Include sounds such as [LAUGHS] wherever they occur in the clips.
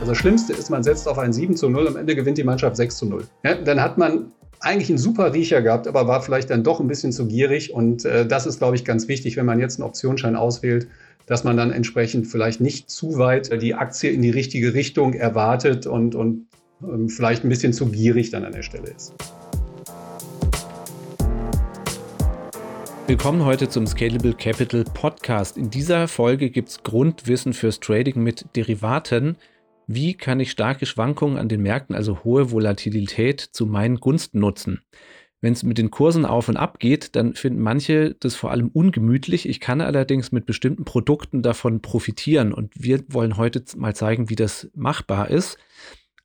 Also das Schlimmste ist, man setzt auf ein 7 zu 0, am Ende gewinnt die Mannschaft 6 zu 0. Ja, dann hat man eigentlich einen super Riecher gehabt, aber war vielleicht dann doch ein bisschen zu gierig. Und äh, das ist, glaube ich, ganz wichtig, wenn man jetzt einen Optionsschein auswählt, dass man dann entsprechend vielleicht nicht zu weit die Aktie in die richtige Richtung erwartet und, und ähm, vielleicht ein bisschen zu gierig dann an der Stelle ist. Willkommen heute zum Scalable Capital Podcast. In dieser Folge gibt es Grundwissen fürs Trading mit Derivaten. Wie kann ich starke Schwankungen an den Märkten, also hohe Volatilität, zu meinen Gunsten nutzen? Wenn es mit den Kursen auf und ab geht, dann finden manche das vor allem ungemütlich. Ich kann allerdings mit bestimmten Produkten davon profitieren und wir wollen heute mal zeigen, wie das machbar ist.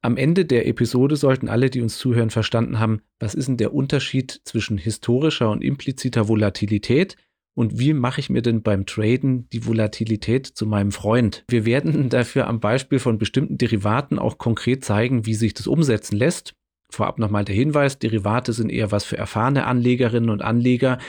Am Ende der Episode sollten alle, die uns zuhören, verstanden haben, was ist denn der Unterschied zwischen historischer und impliziter Volatilität und wie mache ich mir denn beim Traden die Volatilität zu meinem Freund? Wir werden [LAUGHS] dafür am Beispiel von bestimmten Derivaten auch konkret zeigen, wie sich das umsetzen lässt. Vorab nochmal der Hinweis, Derivate sind eher was für erfahrene Anlegerinnen und Anleger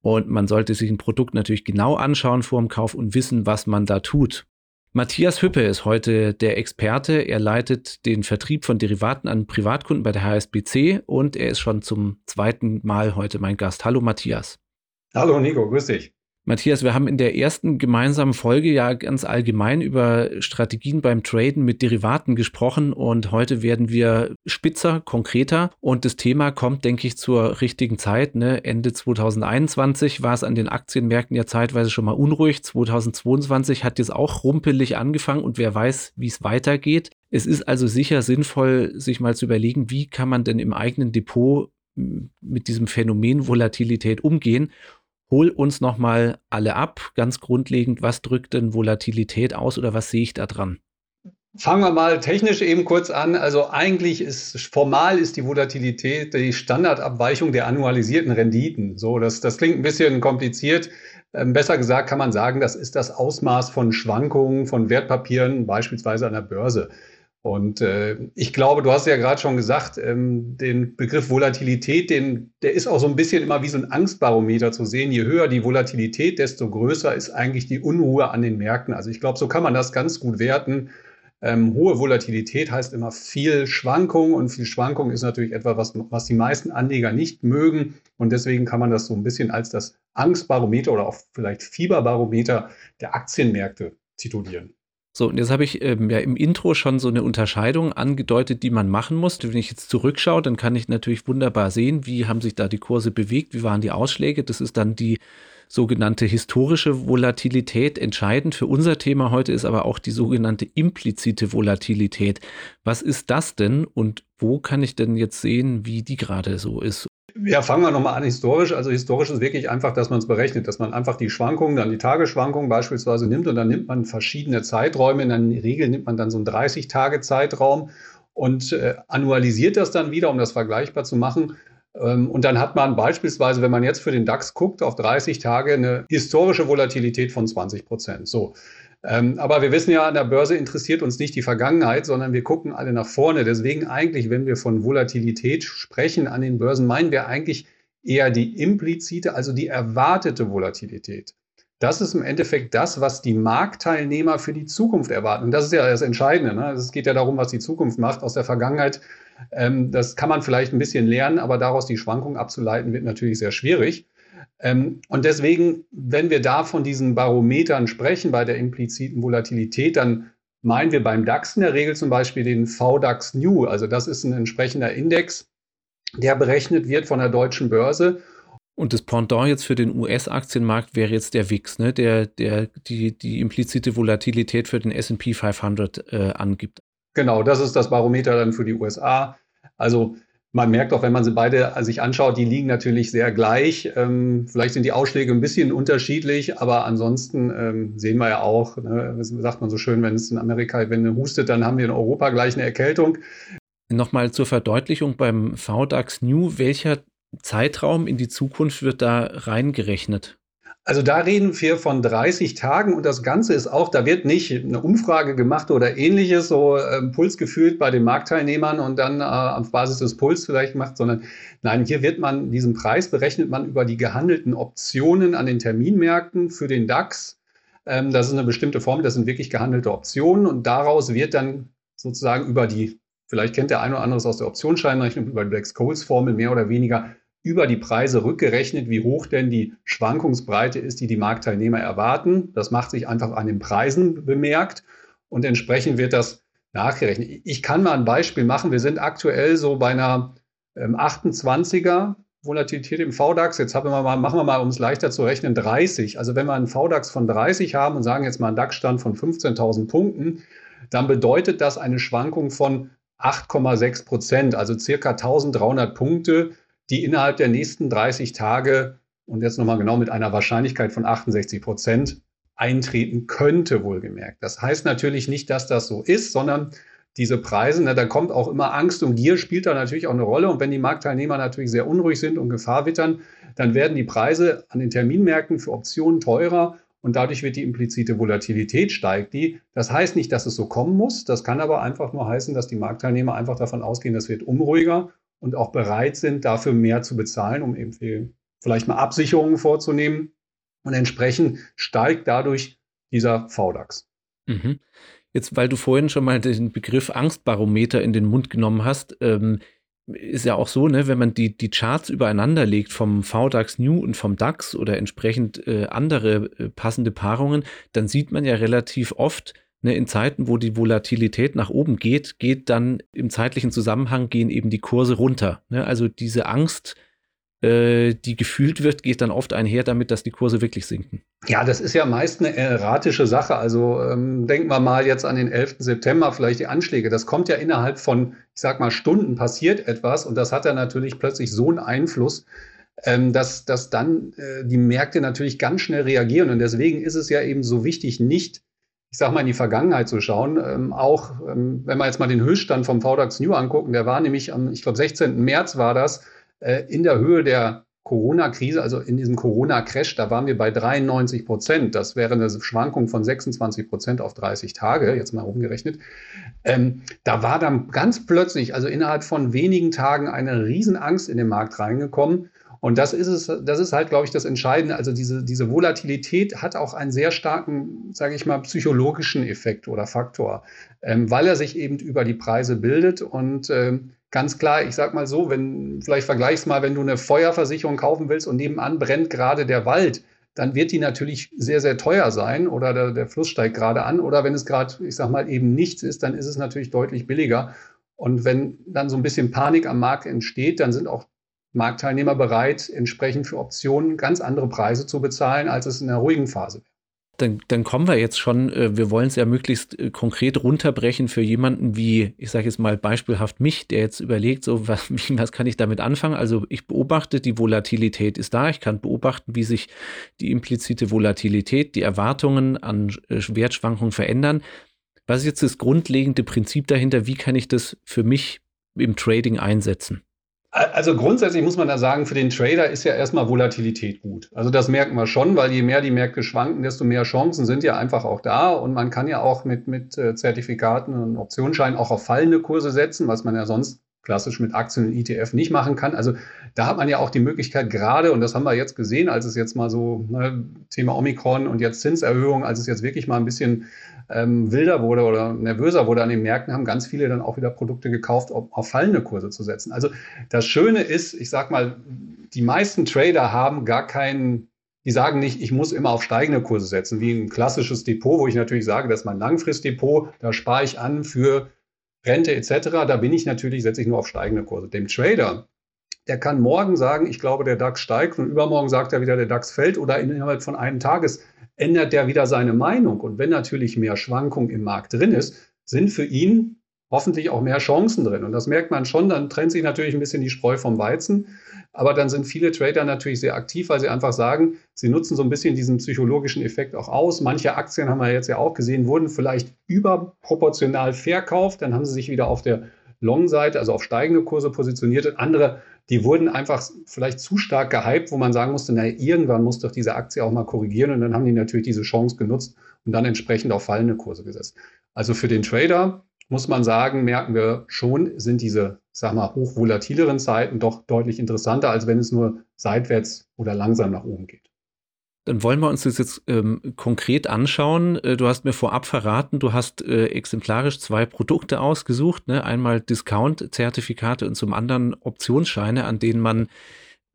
und man sollte sich ein Produkt natürlich genau anschauen vor dem Kauf und wissen, was man da tut. Matthias Hüppe ist heute der Experte. Er leitet den Vertrieb von Derivaten an Privatkunden bei der HSBC und er ist schon zum zweiten Mal heute mein Gast. Hallo Matthias. Hallo Nico, grüß dich. Matthias, wir haben in der ersten gemeinsamen Folge ja ganz allgemein über Strategien beim Traden mit Derivaten gesprochen und heute werden wir spitzer, konkreter und das Thema kommt, denke ich, zur richtigen Zeit. Ne? Ende 2021 war es an den Aktienmärkten ja zeitweise schon mal unruhig. 2022 hat jetzt auch rumpelig angefangen und wer weiß, wie es weitergeht. Es ist also sicher sinnvoll, sich mal zu überlegen, wie kann man denn im eigenen Depot mit diesem Phänomen Volatilität umgehen Hol uns nochmal alle ab, ganz grundlegend, was drückt denn Volatilität aus oder was sehe ich da dran? Fangen wir mal technisch eben kurz an. Also eigentlich ist formal ist die Volatilität die Standardabweichung der annualisierten Renditen. So, das, das klingt ein bisschen kompliziert. Ähm, besser gesagt kann man sagen, das ist das Ausmaß von Schwankungen von Wertpapieren, beispielsweise an der Börse. Und äh, ich glaube, du hast ja gerade schon gesagt, ähm, den Begriff Volatilität, den, der ist auch so ein bisschen immer wie so ein Angstbarometer zu sehen. Je höher die Volatilität, desto größer ist eigentlich die Unruhe an den Märkten. Also ich glaube, so kann man das ganz gut werten. Ähm, hohe Volatilität heißt immer viel Schwankung und viel Schwankung ist natürlich etwas, was, was die meisten Anleger nicht mögen. Und deswegen kann man das so ein bisschen als das Angstbarometer oder auch vielleicht Fieberbarometer der Aktienmärkte titulieren. So, und jetzt habe ich ähm, ja im Intro schon so eine Unterscheidung angedeutet, die man machen muss. Wenn ich jetzt zurückschaue, dann kann ich natürlich wunderbar sehen, wie haben sich da die Kurse bewegt, wie waren die Ausschläge. Das ist dann die sogenannte historische Volatilität. Entscheidend für unser Thema heute ist aber auch die sogenannte implizite Volatilität. Was ist das denn und wo kann ich denn jetzt sehen, wie die gerade so ist? Ja, fangen wir nochmal an historisch. Also historisch ist wirklich einfach, dass man es berechnet, dass man einfach die Schwankungen, dann die Tagesschwankungen beispielsweise nimmt und dann nimmt man verschiedene Zeiträume. In der Regel nimmt man dann so einen 30-Tage-Zeitraum und äh, annualisiert das dann wieder, um das vergleichbar zu machen. Ähm, und dann hat man beispielsweise, wenn man jetzt für den DAX guckt, auf 30 Tage eine historische Volatilität von 20 Prozent. So. Ähm, aber wir wissen ja, an der Börse interessiert uns nicht die Vergangenheit, sondern wir gucken alle nach vorne. Deswegen eigentlich, wenn wir von Volatilität sprechen an den Börsen, meinen wir eigentlich eher die implizite, also die erwartete Volatilität. Das ist im Endeffekt das, was die Marktteilnehmer für die Zukunft erwarten. Und das ist ja das Entscheidende. Ne? Es geht ja darum, was die Zukunft macht. Aus der Vergangenheit, ähm, das kann man vielleicht ein bisschen lernen, aber daraus die Schwankung abzuleiten, wird natürlich sehr schwierig. Ähm, und deswegen, wenn wir da von diesen Barometern sprechen bei der impliziten Volatilität, dann meinen wir beim DAX in der Regel zum Beispiel den VDAX New. Also das ist ein entsprechender Index, der berechnet wird von der deutschen Börse. Und das Pendant jetzt für den US-Aktienmarkt wäre jetzt der WIX, ne? der, der die, die implizite Volatilität für den SP 500 äh, angibt. Genau, das ist das Barometer dann für die USA. Also man merkt auch, wenn man sie beide sich anschaut, die liegen natürlich sehr gleich. Ähm, vielleicht sind die Ausschläge ein bisschen unterschiedlich, aber ansonsten ähm, sehen wir ja auch, ne, sagt man so schön, wenn es in Amerika, wenn es hustet, dann haben wir in Europa gleich eine Erkältung. Nochmal zur Verdeutlichung beim VDAX New, welcher Zeitraum in die Zukunft wird da reingerechnet? Also da reden wir von 30 Tagen und das Ganze ist auch, da wird nicht eine Umfrage gemacht oder ähnliches, so äh, Puls gefühlt bei den Marktteilnehmern und dann äh, auf Basis des Puls vielleicht gemacht, sondern nein, hier wird man, diesen Preis berechnet man über die gehandelten Optionen an den Terminmärkten für den DAX. Ähm, das ist eine bestimmte Form, das sind wirklich gehandelte Optionen und daraus wird dann sozusagen über die, vielleicht kennt der eine oder andere aus der Optionsscheinrechnung, über die Black-Scholes-Formel mehr oder weniger über die Preise rückgerechnet, wie hoch denn die Schwankungsbreite ist, die die Marktteilnehmer erwarten. Das macht sich einfach an den Preisen bemerkt und entsprechend wird das nachgerechnet. Ich kann mal ein Beispiel machen. Wir sind aktuell so bei einer ähm, 28er Volatilität im VDAX. Jetzt haben wir mal, machen wir mal, um es leichter zu rechnen, 30. Also wenn wir einen VDAX von 30 haben und sagen jetzt mal einen DAX-Stand von 15.000 Punkten, dann bedeutet das eine Schwankung von 8,6 Prozent, also circa 1300 Punkte die innerhalb der nächsten 30 Tage und jetzt nochmal genau mit einer Wahrscheinlichkeit von 68 Prozent eintreten könnte, wohlgemerkt. Das heißt natürlich nicht, dass das so ist, sondern diese Preise, na, da kommt auch immer Angst und Gier spielt da natürlich auch eine Rolle. Und wenn die Marktteilnehmer natürlich sehr unruhig sind und Gefahr wittern, dann werden die Preise an den Terminmärkten für Optionen teurer und dadurch wird die implizite Volatilität steigt die. Das heißt nicht, dass es so kommen muss. Das kann aber einfach nur heißen, dass die Marktteilnehmer einfach davon ausgehen, das wird unruhiger und auch bereit sind, dafür mehr zu bezahlen, um eben vielleicht mal Absicherungen vorzunehmen. Und entsprechend steigt dadurch dieser VDAX. Mhm. Jetzt, weil du vorhin schon mal den Begriff Angstbarometer in den Mund genommen hast, ähm, ist ja auch so, ne, wenn man die, die Charts übereinander legt vom VDAX New und vom DAX oder entsprechend äh, andere äh, passende Paarungen, dann sieht man ja relativ oft, ne, in Zeiten, wo die Volatilität nach oben geht, geht dann im zeitlichen Zusammenhang gehen eben die Kurse runter. Ne? Also diese Angst, äh, die gefühlt wird, geht dann oft einher damit, dass die Kurse wirklich sinken. Ja, das ist ja meist eine erratische Sache. Also ähm, denken wir mal jetzt an den 11. September, vielleicht die Anschläge. Das kommt ja innerhalb von, ich sag mal, Stunden passiert etwas und das hat dann natürlich plötzlich so einen Einfluss, ähm, dass, dass dann äh, die Märkte natürlich ganz schnell reagieren. Und deswegen ist es ja eben so wichtig, nicht ich sag mal, in die Vergangenheit zu schauen. Ähm, auch ähm, wenn wir jetzt mal den Höchststand vom VDAX New angucken, der war nämlich am, ich glaube, 16. März war das, äh, in der Höhe der Corona-Krise, also in diesem Corona-Crash, da waren wir bei 93 Prozent. Das wäre eine Schwankung von 26 Prozent auf 30 Tage, jetzt mal umgerechnet. Ähm, da war dann ganz plötzlich, also innerhalb von wenigen Tagen, eine Riesenangst in den Markt reingekommen. Und das ist es, das ist halt, glaube ich, das Entscheidende. Also diese, diese Volatilität hat auch einen sehr starken, sage ich mal, psychologischen Effekt oder Faktor, ähm, weil er sich eben über die Preise bildet. Und ähm, ganz klar, ich sage mal so, wenn, vielleicht vergleichst mal, wenn du eine Feuerversicherung kaufen willst und nebenan brennt gerade der Wald, dann wird die natürlich sehr, sehr teuer sein oder der, der Fluss steigt gerade an. Oder wenn es gerade, ich sage mal, eben nichts ist, dann ist es natürlich deutlich billiger. Und wenn dann so ein bisschen Panik am Markt entsteht, dann sind auch Marktteilnehmer bereit, entsprechend für Optionen ganz andere Preise zu bezahlen, als es in der ruhigen Phase wäre. Dann, dann, kommen wir jetzt schon, äh, wir wollen es ja möglichst äh, konkret runterbrechen für jemanden wie, ich sage jetzt mal beispielhaft mich, der jetzt überlegt, so was, [LAUGHS] was kann ich damit anfangen? Also ich beobachte, die Volatilität ist da, ich kann beobachten, wie sich die implizite Volatilität, die Erwartungen an äh, Wertschwankungen verändern. Was ist jetzt das grundlegende Prinzip dahinter? Wie kann ich das für mich im Trading einsetzen? Also grundsätzlich muss man da sagen, für den Trader ist ja erstmal Volatilität gut. Also das merken wir schon, weil je mehr die Märkte schwanken, desto mehr Chancen sind ja einfach auch da. Und man kann ja auch mit, mit äh, Zertifikaten und Optionsscheinen auch auf fallende Kurse setzen, was man ja sonst klassisch mit Aktien und ETF nicht machen kann. Also da hat man ja auch die Möglichkeit gerade, und das haben wir jetzt gesehen, als es jetzt mal so ne, Thema Omikron und jetzt Zinserhöhung, als es jetzt wirklich mal ein bisschen ähm, wilder wurde oder nervöser wurde an den Märkten, haben ganz viele dann auch wieder Produkte gekauft, um auf fallende Kurse zu setzen. Also das Schöne ist, ich sag mal, die meisten Trader haben gar keinen die sagen nicht, ich muss immer auf steigende Kurse setzen, wie ein klassisches Depot, wo ich natürlich sage, das ist mein Langfristdepot, da spare ich an für Rente etc. Da bin ich natürlich, setze ich nur auf steigende Kurse. Dem Trader, der kann morgen sagen, ich glaube, der DAX steigt und übermorgen sagt er wieder, der DAX fällt oder innerhalb von einem Tages ändert der wieder seine Meinung. Und wenn natürlich mehr Schwankung im Markt drin ist, sind für ihn hoffentlich auch mehr Chancen drin. Und das merkt man schon, dann trennt sich natürlich ein bisschen die Spreu vom Weizen. Aber dann sind viele Trader natürlich sehr aktiv, weil sie einfach sagen, sie nutzen so ein bisschen diesen psychologischen Effekt auch aus. Manche Aktien haben wir jetzt ja auch gesehen, wurden vielleicht überproportional verkauft. Dann haben sie sich wieder auf der Long-Seite, also auf steigende Kurse positioniert. Und andere, die wurden einfach vielleicht zu stark gehypt, wo man sagen musste, naja, irgendwann muss doch diese Aktie auch mal korrigieren. Und dann haben die natürlich diese Chance genutzt und dann entsprechend auf fallende Kurse gesetzt. Also für den Trader muss man sagen, merken wir schon, sind diese, sag mal, hochvolatileren Zeiten doch deutlich interessanter, als wenn es nur seitwärts oder langsam nach oben geht. Dann wollen wir uns das jetzt ähm, konkret anschauen. Äh, du hast mir vorab verraten, du hast äh, exemplarisch zwei Produkte ausgesucht. Ne? Einmal Discount-Zertifikate und zum anderen Optionsscheine, an denen man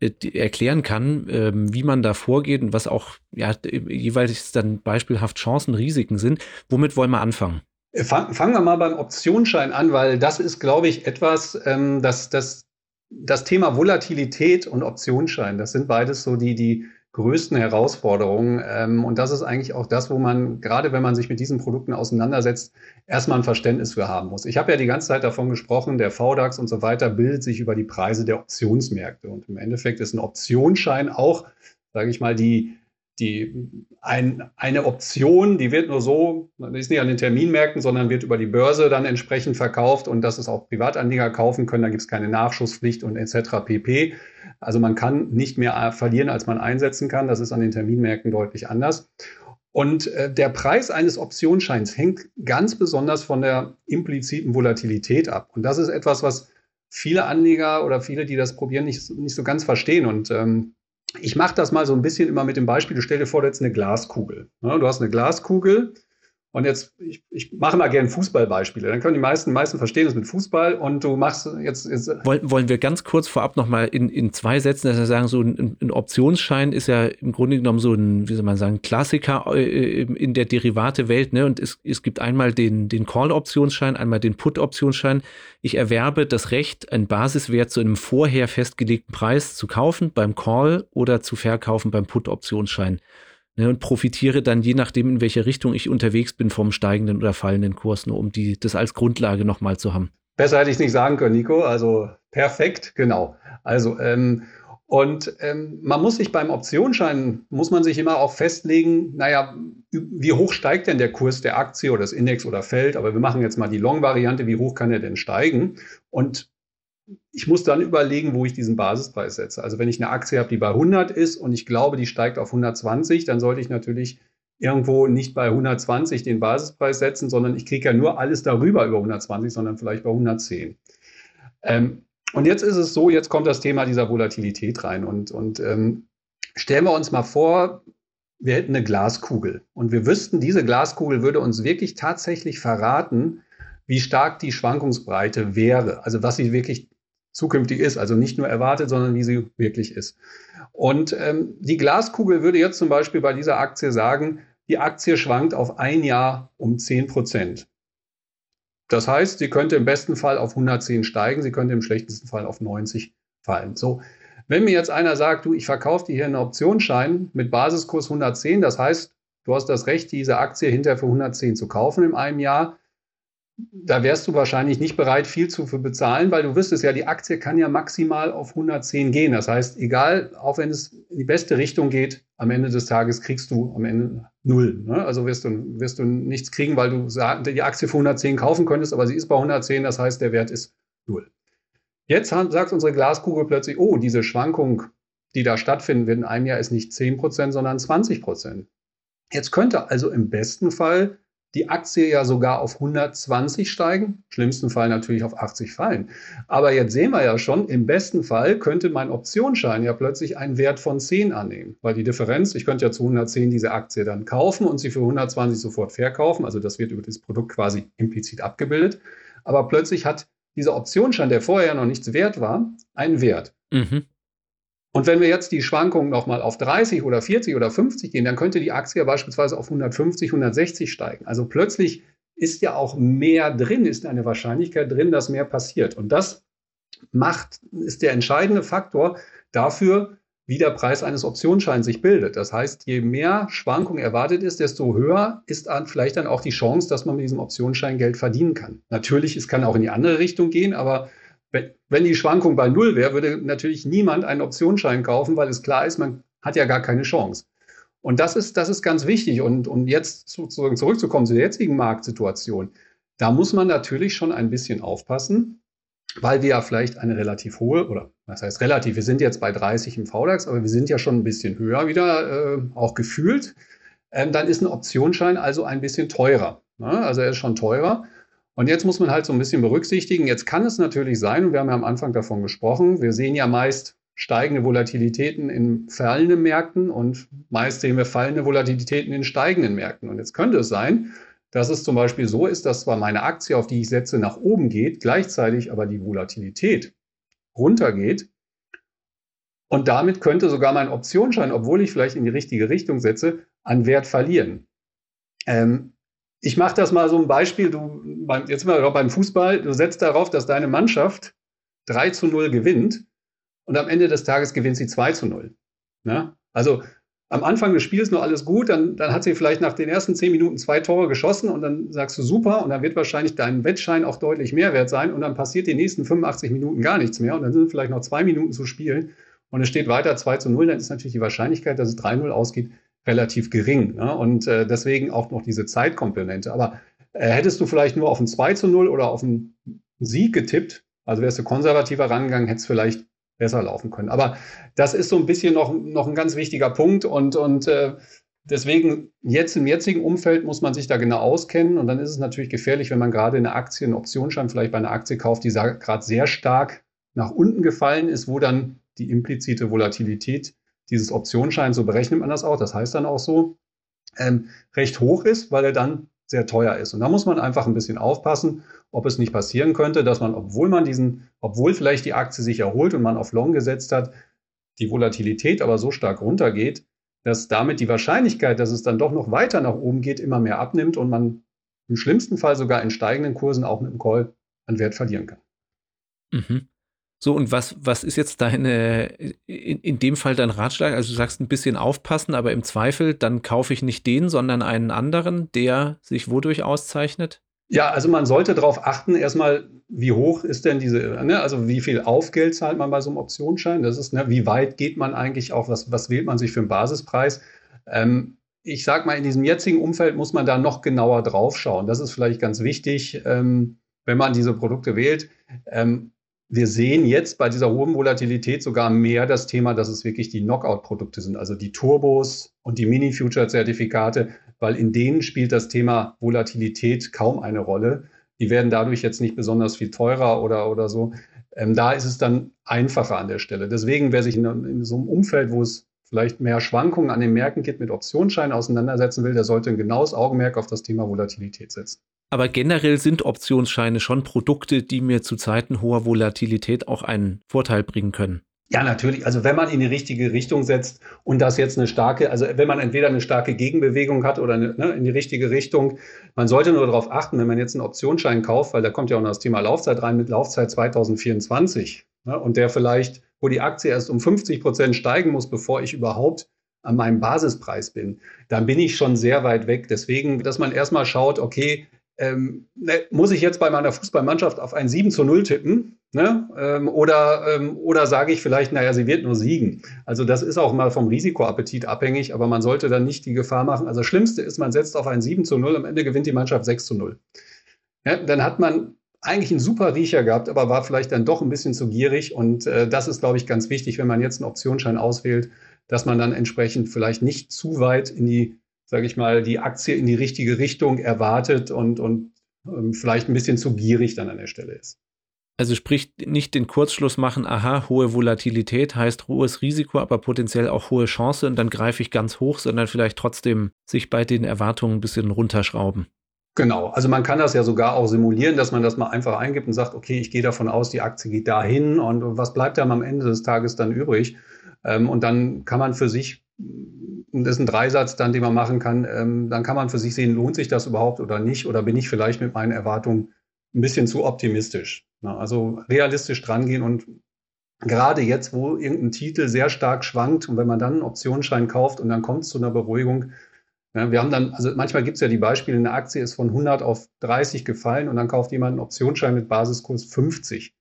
äh, erklären kann, ähm, wie man da vorgeht und was auch ja, jeweils dann beispielhaft Chancen, Risiken sind. Womit wollen wir anfangen? Fangen wir mal beim Optionsschein an, weil das ist, glaube ich, etwas, ähm, das, das, das Thema Volatilität und Optionsschein, das sind beides so die, die größten Herausforderungen. Ähm, und das ist eigentlich auch das, wo man, gerade wenn man sich mit diesen Produkten auseinandersetzt, erstmal ein Verständnis für haben muss. Ich habe ja die ganze Zeit davon gesprochen, der VDAX und so weiter bildet sich über die Preise der Optionsmärkte. Und im Endeffekt ist ein Optionsschein auch, sage ich mal, die, die, ein, eine Option, die wird nur so, ist nicht an den Terminmärkten, sondern wird über die Börse dann entsprechend verkauft und dass es auch Privatanleger kaufen können. Da gibt es keine Nachschusspflicht und etc. pp. Also man kann nicht mehr verlieren, als man einsetzen kann. Das ist an den Terminmärkten deutlich anders. Und äh, der Preis eines Optionsscheins hängt ganz besonders von der impliziten Volatilität ab. Und das ist etwas, was viele Anleger oder viele, die das probieren, nicht, nicht so ganz verstehen. Und ähm, ich mache das mal so ein bisschen immer mit dem Beispiel, du stell dir vor, du hast eine Glaskugel. Ja, du hast eine Glaskugel und jetzt, ich, ich mache mal gerne Fußballbeispiele. Dann können die meisten, meisten verstehen das mit Fußball und du machst jetzt. jetzt wollen, wollen wir ganz kurz vorab nochmal in, in zwei Sätzen, dass wir sagen, so ein, ein, Optionsschein ist ja im Grunde genommen so ein, wie soll man sagen, Klassiker äh, in der Derivate-Welt. Ne? Und es, es gibt einmal den, den Call-Optionsschein, einmal den Put-Optionsschein. Ich erwerbe das Recht, einen Basiswert zu einem vorher festgelegten Preis zu kaufen beim Call oder zu verkaufen beim Put-Optionsschein ne, und profitiere dann je nachdem, in welche Richtung ich unterwegs bin, vom steigenden oder fallenden Kurs, nur um die, das als Grundlage nochmal zu haben. Besser hätte ich nicht sagen können, Nico. Also perfekt, genau. Also ähm, und ähm, man muss sich beim Optionsschein, muss man sich immer auch festlegen, naja, wie hoch steigt denn der Kurs der Aktie oder des Index oder fällt? Aber wir machen jetzt mal die Long-Variante, wie hoch kann er denn steigen? Und ich muss dann überlegen, wo ich diesen Basispreis setze. Also wenn ich eine Aktie habe, die bei 100 ist und ich glaube, die steigt auf 120, dann sollte ich natürlich irgendwo nicht bei 120 den Basispreis setzen, sondern ich kriege ja nur alles darüber über 120, sondern vielleicht bei 110. Ähm, und jetzt ist es so, jetzt kommt das Thema dieser Volatilität rein. Und, und ähm, stellen wir uns mal vor, wir hätten eine Glaskugel und wir wüssten, diese Glaskugel würde uns wirklich tatsächlich verraten, wie stark die Schwankungsbreite wäre, also was sie wirklich zukünftig ist, also nicht nur erwartet, sondern wie sie wirklich ist. Und ähm, die Glaskugel würde jetzt zum Beispiel bei dieser Aktie sagen, die Aktie schwankt auf ein Jahr um 10 Prozent. Das heißt, sie könnte im besten Fall auf 110 steigen, sie könnte im schlechtesten Fall auf 90 fallen. So, wenn mir jetzt einer sagt, du, ich verkaufe dir hier einen Optionsschein mit Basiskurs 110, das heißt, du hast das Recht, diese Aktie hinterher für 110 zu kaufen in einem Jahr, da wärst du wahrscheinlich nicht bereit, viel zu bezahlen, weil du wüsstest ja, die Aktie kann ja maximal auf 110 gehen. Das heißt, egal, auch wenn es in die beste Richtung geht, am Ende des Tages kriegst du am Ende null. Ne? Also wirst du, wirst du nichts kriegen, weil du die Aktie für 110 kaufen könntest, aber sie ist bei 110, das heißt, der Wert ist null. Jetzt sagt unsere Glaskugel plötzlich, oh, diese Schwankung, die da stattfinden wird in einem Jahr, ist nicht 10 Prozent, sondern 20 Prozent. Jetzt könnte also im besten Fall die Aktie ja sogar auf 120 steigen, im schlimmsten Fall natürlich auf 80 fallen. Aber jetzt sehen wir ja schon, im besten Fall könnte mein Optionsschein ja plötzlich einen Wert von 10 annehmen, weil die Differenz, ich könnte ja zu 110 diese Aktie dann kaufen und sie für 120 sofort verkaufen, also das wird über das Produkt quasi implizit abgebildet. Aber plötzlich hat dieser Optionsschein, der vorher noch nichts wert war, einen Wert. Mhm. Und wenn wir jetzt die Schwankungen nochmal auf 30 oder 40 oder 50 gehen, dann könnte die Aktie beispielsweise auf 150, 160 steigen. Also plötzlich ist ja auch mehr drin, ist eine Wahrscheinlichkeit drin, dass mehr passiert. Und das macht, ist der entscheidende Faktor dafür, wie der Preis eines Optionsscheins sich bildet. Das heißt, je mehr Schwankung erwartet ist, desto höher ist dann vielleicht dann auch die Chance, dass man mit diesem Optionsschein Geld verdienen kann. Natürlich, es kann auch in die andere Richtung gehen, aber wenn, die Schwankung bei Null wäre, würde natürlich niemand einen Optionsschein kaufen, weil es klar ist, man hat ja gar keine Chance. Und das ist, das ist ganz wichtig. Und um jetzt sozusagen zurückzukommen zu der jetzigen Marktsituation, da muss man natürlich schon ein bisschen aufpassen, weil wir ja vielleicht eine relativ hohe, oder was heißt relativ, wir sind jetzt bei 30 im VDAX, aber wir sind ja schon ein bisschen höher wieder, äh, auch gefühlt. Ähm, dann ist ein Optionsschein also ein bisschen teurer. Ne? Also er ist schon teurer. Und jetzt muss man halt so ein bisschen berücksichtigen, jetzt kann es natürlich sein, und wir haben ja am Anfang davon gesprochen, wir sehen ja meist steigende Volatilitäten in fallenden Märkten und meist sehen wir fallende Volatilitäten in steigenden Märkten. Und jetzt könnte es sein, dass es zum Beispiel so ist, dass zwar meine Aktie, auf die ich setze, nach oben geht, gleichzeitig aber die Volatilität runtergeht. Und damit könnte sogar mein Optionsschein, obwohl ich vielleicht in die richtige Richtung setze, an Wert verlieren. Ähm, ich mache das mal so ein Beispiel. Du, jetzt sind wir doch beim Fußball. Du setzt darauf, dass deine Mannschaft 3 zu 0 gewinnt und am Ende des Tages gewinnt sie 2 zu 0. Ja? Also am Anfang des Spiels noch alles gut, dann, dann hat sie vielleicht nach den ersten 10 Minuten zwei Tore geschossen und dann sagst du super und dann wird wahrscheinlich dein Wettschein auch deutlich mehr wert sein und dann passiert die nächsten 85 Minuten gar nichts mehr und dann sind vielleicht noch zwei Minuten zu spielen und es steht weiter 2 zu 0, dann ist natürlich die Wahrscheinlichkeit, dass es 3-0 ausgeht, relativ gering. Ne? Und äh, deswegen auch noch diese Zeitkomponente. Aber äh, hättest du vielleicht nur auf ein 2 zu 0 oder auf einen Sieg getippt, also wärst du konservativer rangegangen, hättest vielleicht besser laufen können. Aber das ist so ein bisschen noch, noch ein ganz wichtiger Punkt und, und äh, deswegen jetzt im jetzigen Umfeld muss man sich da genau auskennen und dann ist es natürlich gefährlich, wenn man gerade eine Aktie, einen Optionsschein vielleicht bei einer Aktie kauft, die gerade sehr stark nach unten gefallen ist, wo dann die implizite Volatilität dieses Optionsschein, so berechnet man das auch, das heißt dann auch so, ähm, recht hoch ist, weil er dann sehr teuer ist. Und da muss man einfach ein bisschen aufpassen, ob es nicht passieren könnte, dass man, obwohl man diesen, obwohl vielleicht die Aktie sich erholt und man auf Long gesetzt hat, die Volatilität aber so stark runtergeht, dass damit die Wahrscheinlichkeit, dass es dann doch noch weiter nach oben geht, immer mehr abnimmt und man im schlimmsten Fall sogar in steigenden Kursen auch mit dem Call an Wert verlieren kann. Mhm. So, und was, was ist jetzt deine, in, in dem Fall dein Ratschlag? Also du sagst ein bisschen aufpassen, aber im Zweifel, dann kaufe ich nicht den, sondern einen anderen, der sich wodurch auszeichnet? Ja, also man sollte darauf achten, erstmal, wie hoch ist denn diese, ne, also wie viel Aufgeld zahlt man bei so einem Optionsschein? Das ist, ne, wie weit geht man eigentlich auch, was, was wählt man sich für einen Basispreis? Ähm, ich sage mal, in diesem jetzigen Umfeld muss man da noch genauer drauf schauen. Das ist vielleicht ganz wichtig, ähm, wenn man diese Produkte wählt. Ähm, wir sehen jetzt bei dieser hohen Volatilität sogar mehr das Thema, dass es wirklich die Knockout-Produkte sind, also die Turbos und die Mini-Future-Zertifikate, weil in denen spielt das Thema Volatilität kaum eine Rolle. Die werden dadurch jetzt nicht besonders viel teurer oder, oder so. Ähm, da ist es dann einfacher an der Stelle. Deswegen, wer sich in, in so einem Umfeld, wo es vielleicht mehr Schwankungen an den Märkten gibt, mit Optionsscheinen auseinandersetzen will, der sollte ein genaues Augenmerk auf das Thema Volatilität setzen. Aber generell sind Optionsscheine schon Produkte, die mir zu Zeiten hoher Volatilität auch einen Vorteil bringen können. Ja, natürlich. Also wenn man in die richtige Richtung setzt und das jetzt eine starke, also wenn man entweder eine starke Gegenbewegung hat oder eine, ne, in die richtige Richtung, man sollte nur darauf achten, wenn man jetzt einen Optionsschein kauft, weil da kommt ja auch noch das Thema Laufzeit rein mit Laufzeit 2024 ne, und der vielleicht, wo die Aktie erst um 50 Prozent steigen muss, bevor ich überhaupt an meinem Basispreis bin, dann bin ich schon sehr weit weg. Deswegen, dass man erstmal schaut, okay, ähm, ne, muss ich jetzt bei meiner Fußballmannschaft auf ein 7 zu 0 tippen? Ne? Ähm, oder, ähm, oder sage ich vielleicht, naja, sie wird nur siegen. Also das ist auch mal vom Risikoappetit abhängig, aber man sollte dann nicht die Gefahr machen. Also das Schlimmste ist, man setzt auf ein 7 zu 0, am Ende gewinnt die Mannschaft 6 zu 0. Ja, dann hat man eigentlich einen super Riecher gehabt, aber war vielleicht dann doch ein bisschen zu gierig. Und äh, das ist, glaube ich, ganz wichtig, wenn man jetzt einen Optionsschein auswählt, dass man dann entsprechend vielleicht nicht zu weit in die sage ich mal, die Aktie in die richtige Richtung erwartet und, und ähm, vielleicht ein bisschen zu gierig dann an der Stelle ist. Also sprich nicht den Kurzschluss machen, aha, hohe Volatilität heißt hohes Risiko, aber potenziell auch hohe Chance und dann greife ich ganz hoch, sondern vielleicht trotzdem sich bei den Erwartungen ein bisschen runterschrauben. Genau, also man kann das ja sogar auch simulieren, dass man das mal einfach eingibt und sagt, okay, ich gehe davon aus, die Aktie geht dahin und was bleibt dann am Ende des Tages dann übrig? Ähm, und dann kann man für sich das ist ein Dreisatz dann, den man machen kann, ähm, dann kann man für sich sehen, lohnt sich das überhaupt oder nicht? Oder bin ich vielleicht mit meinen Erwartungen ein bisschen zu optimistisch? Also realistisch drangehen und gerade jetzt, wo irgendein Titel sehr stark schwankt und wenn man dann einen Optionsschein kauft und dann kommt es zu einer Beruhigung, ja, wir haben dann, also manchmal gibt es ja die Beispiele, eine Aktie ist von 100 auf 30 gefallen und dann kauft jemand einen Optionsschein mit Basiskurs 50,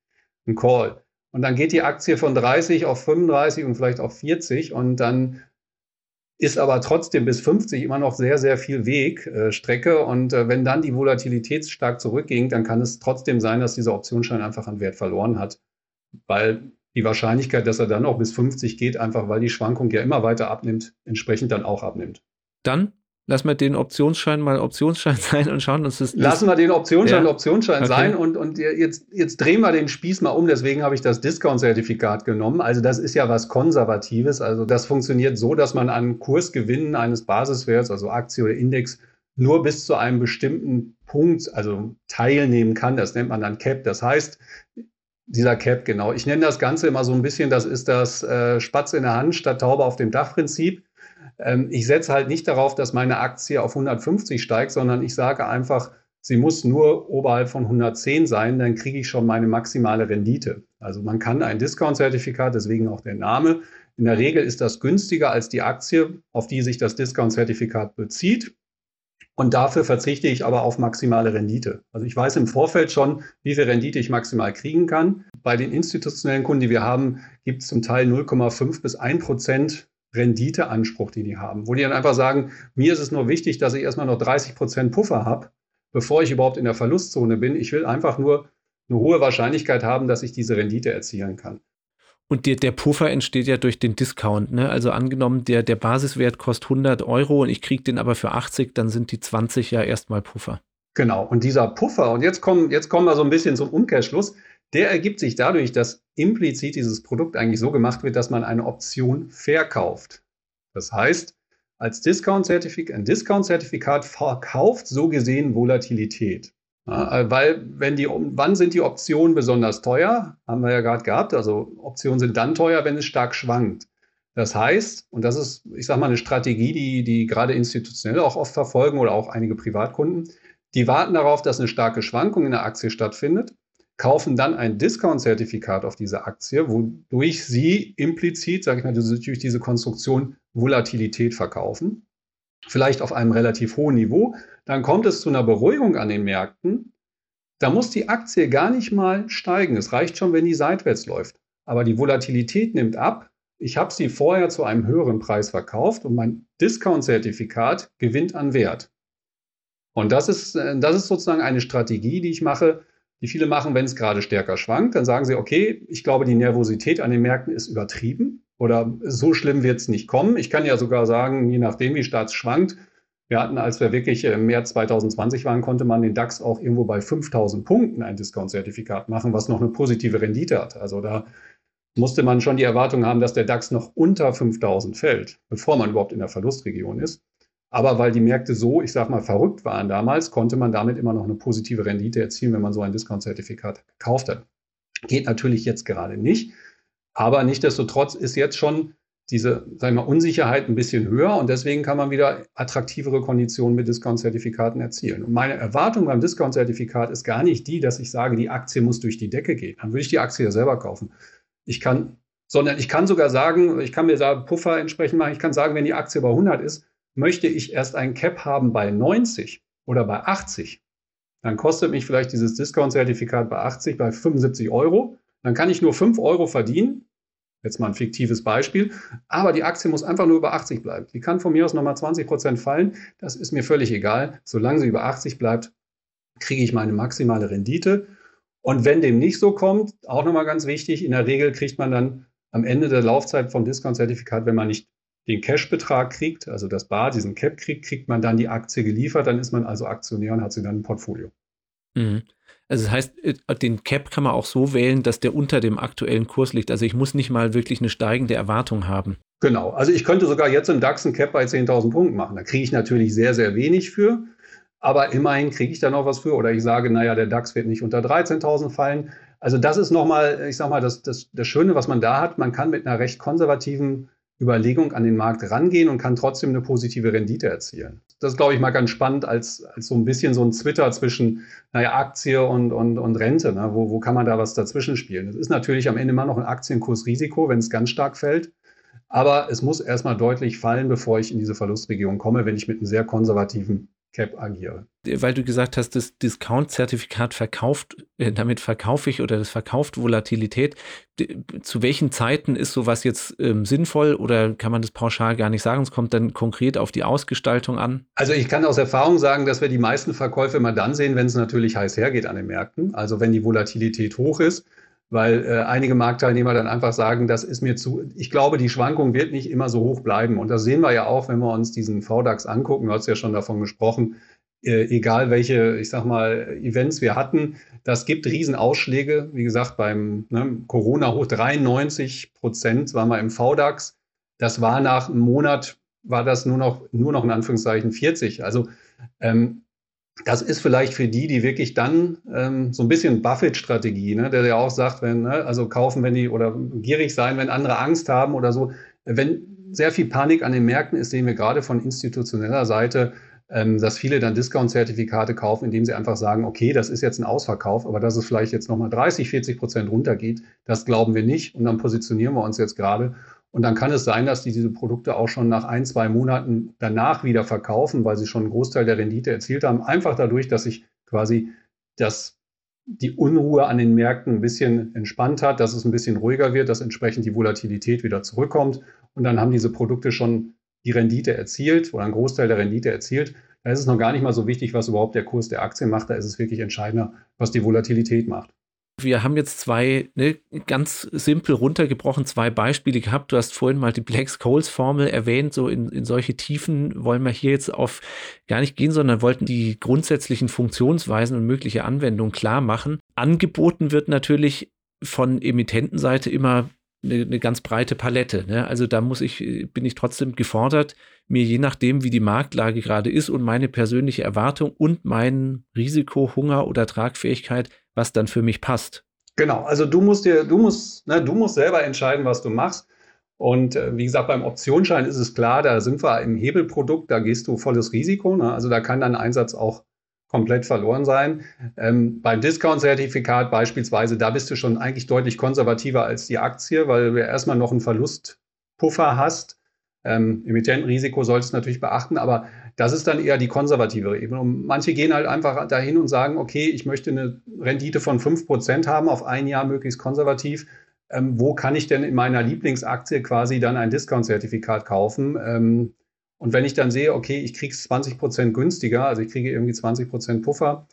ein Call. Und dann geht die Aktie von 30 auf 35 und vielleicht auf 40 und dann ist aber trotzdem bis 50 immer noch sehr, sehr viel Wegstrecke. Äh, und äh, wenn dann die Volatilität stark zurückging, dann kann es trotzdem sein, dass dieser Optionsschein einfach an Wert verloren hat, weil die Wahrscheinlichkeit, dass er dann auch bis 50 geht, einfach weil die Schwankung ja immer weiter abnimmt, entsprechend dann auch abnimmt. Dann Lass mal den Optionsschein mal Optionsschein [LAUGHS] sein und schauen uns das. Lassen wir den Optionsschein ja. Optionsschein okay. sein und, und jetzt, jetzt drehen wir den Spieß mal um. Deswegen habe ich das Discount-Zertifikat genommen. Also, das ist ja was Konservatives. Also, das funktioniert so, dass man an Kursgewinnen eines Basiswerts, also Aktie oder Index, nur bis zu einem bestimmten Punkt, also teilnehmen kann. Das nennt man dann Cap. Das heißt, dieser Cap, genau. Ich nenne das Ganze immer so ein bisschen, das ist das äh, Spatz in der Hand statt Taube auf dem Dach-Prinzip. Ähm, ich setze halt nicht darauf, dass meine Aktie auf 150 steigt, sondern ich sage einfach, sie muss nur oberhalb von 110 sein, dann kriege ich schon meine maximale Rendite. Also man kann ein Discount-Zertifikat, deswegen auch der Name. In der Regel ist das günstiger als die Aktie, auf die sich das Discount-Zertifikat bezieht. Und dafür verzichte ich aber auf maximale Rendite. Also ich weiß im Vorfeld schon, wie viel Rendite ich maximal kriegen kann. Bei den institutionellen Kunden, die wir haben, gibt es zum Teil 0,5 bis 1 Prozent Renditeanspruch, den die haben, wo die dann einfach sagen, mir ist es nur wichtig, dass ich erstmal noch 30 Prozent Puffer habe, bevor ich überhaupt in der Verlustzone bin. Ich will einfach nur eine hohe Wahrscheinlichkeit haben, dass ich diese Rendite erzielen kann. Und der, der Puffer entsteht ja durch den Discount. Ne? Also angenommen, der, der Basiswert kostet 100 Euro und ich kriege den aber für 80, dann sind die 20 ja erstmal Puffer. Genau. Und dieser Puffer, und jetzt kommen, jetzt kommen wir so ein bisschen zum Umkehrschluss der ergibt sich dadurch, dass implizit dieses Produkt eigentlich so gemacht wird, dass man eine Option verkauft. Das heißt, als Discount-Zertifikat, ein Discount-Zertifikat verkauft so gesehen Volatilität. Ja, äh, weil, wenn die, wann sind die Optionen besonders teuer? Haben wir ja gerade gehabt. Also Optionen sind dann teuer, wenn es stark schwankt. Das heißt, und das ist, ich sage mal, eine Strategie, die, die gerade institutionell auch oft verfolgen oder auch einige Privatkunden, die warten darauf, dass eine starke Schwankung in der Aktie stattfindet kaufen dann ein Discount-Zertifikat auf diese Aktie, wodurch sie implizit, sage ich mal, durch diese Konstruktion Volatilität verkaufen, vielleicht auf einem relativ hohen Niveau. Dann kommt es zu einer Beruhigung an den Märkten. Da muss die Aktie gar nicht mal steigen. Es reicht schon, wenn die seitwärts läuft. Aber die Volatilität nimmt ab. Ich habe sie vorher zu einem höheren Preis verkauft und mein Discount-Zertifikat gewinnt an Wert. Und das ist, äh, das ist sozusagen eine Strategie, die ich mache, die viele machen, wenn es gerade stärker schwankt. Dann sagen sie, okay, ich glaube, die Nervosität an den Märkten ist übertrieben oder so schlimm wird es nicht kommen. Ich kann ja sogar sagen, je nachdem, wie stark es schwankt, wir hatten, als wir wirklich im März 2020 waren, konnte man den DAX auch irgendwo bei 5000 Punkten ein Discount-Zertifikat machen, was noch eine positive Rendite hat. Also da musste man schon die Erwartung haben, dass der DAX noch unter 5000 fällt, bevor man überhaupt in der Verlustregion ist. Aber weil die Märkte so, ich sag mal, verrückt waren damals, konnte man damit immer noch eine positive Rendite erzielen, wenn man so ein Discount-Zertifikat gekauft hat. Geht natürlich jetzt gerade nicht. Aber nichtdestotrotz ist jetzt schon diese, sagen wir mal, Unsicherheit ein bisschen höher und deswegen kann man wieder attraktivere Konditionen mit Discount-Zertifikaten erzielen. Und meine Erwartung beim Discount-Zertifikat ist gar nicht die, dass ich sage, die Aktie muss durch die Decke gehen. Dann würde ich die Aktie ja selber kaufen. Ich kann, sondern ich kann sogar sagen, ich kann mir da Puffer entsprechend machen. Ich kann sagen, wenn die Aktie bei 100 ist, möchte ich erst ein Cap haben bei 90 oder bei 80, dann kostet mich vielleicht dieses Discount-Zertifikat bei 80, bei 75 Euro. Dann kann ich nur 5 Euro verdienen. Jetzt mal ein fiktives Beispiel. Aber die Aktie muss einfach nur über 80 bleiben. Die kann von mir aus nochmal 20 Prozent fallen. Das ist mir völlig egal. Solange sie über 80 bleibt, kriege ich meine maximale Rendite. Und wenn dem nicht so kommt, auch nochmal ganz wichtig, in der Regel kriegt man dann am Ende der Laufzeit vom Discount-Zertifikat, wenn man nicht den Cash-Betrag kriegt, also das Bar, diesen Cap kriegt, kriegt man dann die Aktie geliefert, dann ist man also Aktionär und hat sie dann im Portfolio. Mhm. Also das heißt, äh, den Cap kann man auch so wählen, dass der unter dem aktuellen Kurs liegt. Also ich muss nicht mal wirklich eine steigende Erwartung haben. Genau, also ich könnte sogar jetzt im DAX einen Cap bei 10.000 Punkten machen. Da kriege ich natürlich sehr, sehr wenig für, aber immerhin kriege ich da noch was für. Oder ich sage, naja, der DAX wird nicht unter 13.000 fallen. Also das ist nochmal, ich sage mal, das, das, das Schöne, was man da hat. Man kann mit einer recht konservativen Überlegung an den Markt rangehen und kann trotzdem eine positive Rendite erzielen. Das ist, glaube ich, mal ganz spannend als, als so ein bisschen so ein Twitter zwischen naja, Aktie und, und, und Rente. Ne? Wo, wo kann man da was dazwischen spielen? Es ist natürlich am Ende immer noch ein Aktienkursrisiko, wenn es ganz stark fällt. Aber es muss erstmal deutlich fallen, bevor ich in diese Verlustregion komme, wenn ich mit einem sehr konservativen Cap agiere. Weil du gesagt hast, das Discount-Zertifikat verkauft, äh, damit verkaufe ich oder das verkauft Volatilität. Zu welchen Zeiten ist sowas jetzt ähm, sinnvoll oder kann man das pauschal gar nicht sagen? Es kommt dann konkret auf die Ausgestaltung an. Also ich kann aus Erfahrung sagen, dass wir die meisten Verkäufe immer dann sehen, wenn es natürlich heiß hergeht an den Märkten. Also wenn die Volatilität hoch ist. Weil äh, einige Marktteilnehmer dann einfach sagen, das ist mir zu, ich glaube, die Schwankung wird nicht immer so hoch bleiben. Und das sehen wir ja auch, wenn wir uns diesen VDAX angucken, du hast ja schon davon gesprochen, äh, egal welche, ich sag mal, Events wir hatten, das gibt Riesenausschläge. Wie gesagt, beim ne, Corona hoch 93 Prozent waren wir im VDAX. Das war nach einem Monat, war das nur noch, nur noch in Anführungszeichen 40. Also ähm, das ist vielleicht für die, die wirklich dann ähm, so ein bisschen Buffett-Strategie, ne, der ja auch sagt, wenn, ne, also kaufen, wenn die oder gierig sein, wenn andere Angst haben oder so. Wenn sehr viel Panik an den Märkten ist, sehen wir gerade von institutioneller Seite, ähm, dass viele dann Discount-Zertifikate kaufen, indem sie einfach sagen, okay, das ist jetzt ein Ausverkauf, aber dass es vielleicht jetzt nochmal 30, 40 Prozent runtergeht, das glauben wir nicht und dann positionieren wir uns jetzt gerade. Und dann kann es sein, dass die diese Produkte auch schon nach ein, zwei Monaten danach wieder verkaufen, weil sie schon einen Großteil der Rendite erzielt haben. Einfach dadurch, dass sich quasi das, die Unruhe an den Märkten ein bisschen entspannt hat, dass es ein bisschen ruhiger wird, dass entsprechend die Volatilität wieder zurückkommt. Und dann haben diese Produkte schon die Rendite erzielt oder einen Großteil der Rendite erzielt. Da ist es noch gar nicht mal so wichtig, was überhaupt der Kurs der Aktie macht. Da ist es wirklich entscheidender, was die Volatilität macht. Wir haben jetzt zwei, ne, ganz simpel runtergebrochen, zwei Beispiele gehabt. Du hast vorhin mal die Black-Scholes-Formel erwähnt. So in, in solche Tiefen wollen wir hier jetzt auf gar nicht gehen, sondern wollten die grundsätzlichen Funktionsweisen und mögliche Anwendungen klar machen. Angeboten wird natürlich von Emittentenseite immer eine, eine ganz breite Palette. Ne? Also da muss ich, bin ich trotzdem gefordert, mir je nachdem, wie die Marktlage gerade ist und meine persönliche Erwartung und mein Risiko, Hunger oder Tragfähigkeit, was dann für mich passt. Genau, also du musst dir, du musst, ne, du musst selber entscheiden, was du machst. Und äh, wie gesagt, beim Optionsschein ist es klar, da sind wir im Hebelprodukt, da gehst du volles Risiko. Ne? Also da kann dein Einsatz auch komplett verloren sein. Ähm, beim Discount-Zertifikat beispielsweise, da bist du schon eigentlich deutlich konservativer als die Aktie, weil du ja erstmal noch einen Verlustpuffer hast. Ähm, Emittentenrisiko solltest du natürlich beachten, aber das ist dann eher die konservative Ebene. Und manche gehen halt einfach dahin und sagen, okay, ich möchte eine Rendite von 5% haben, auf ein Jahr möglichst konservativ. Ähm, wo kann ich denn in meiner Lieblingsaktie quasi dann ein Discount-Zertifikat kaufen? Ähm, und wenn ich dann sehe, okay, ich kriege es 20 Prozent günstiger, also ich kriege irgendwie 20 Prozent Puffer,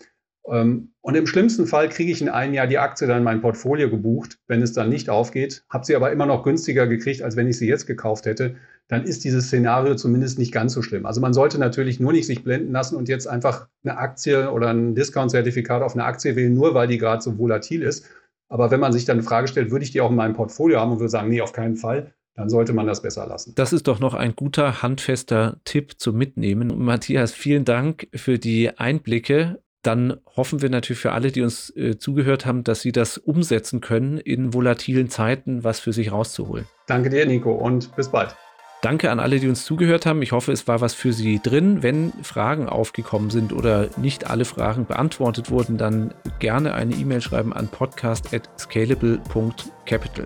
ähm, und im schlimmsten Fall kriege ich in einem Jahr die Aktie dann in mein Portfolio gebucht, wenn es dann nicht aufgeht, habe sie aber immer noch günstiger gekriegt, als wenn ich sie jetzt gekauft hätte, dann ist dieses Szenario zumindest nicht ganz so schlimm. Also man sollte natürlich nur nicht sich blenden lassen und jetzt einfach eine Aktie oder ein Discount-Zertifikat auf eine Aktie wählen, nur weil die gerade so volatil ist. Aber wenn man sich dann eine Frage stellt, würde ich die auch in meinem Portfolio haben und würde sagen, nee, auf keinen Fall, dann sollte man das besser lassen. Das ist doch noch ein guter, handfester Tipp zum Mitnehmen. Matthias, vielen Dank für die Einblicke. Dann hoffen wir natürlich für alle, die uns äh, zugehört haben, dass sie das umsetzen können, in volatilen Zeiten was für sich rauszuholen. Danke dir, Nico, und bis bald. Danke an alle, die uns zugehört haben. Ich hoffe, es war was für Sie drin. Wenn Fragen aufgekommen sind oder nicht alle Fragen beantwortet wurden, dann gerne eine E-Mail schreiben an podcast.scalable.capital.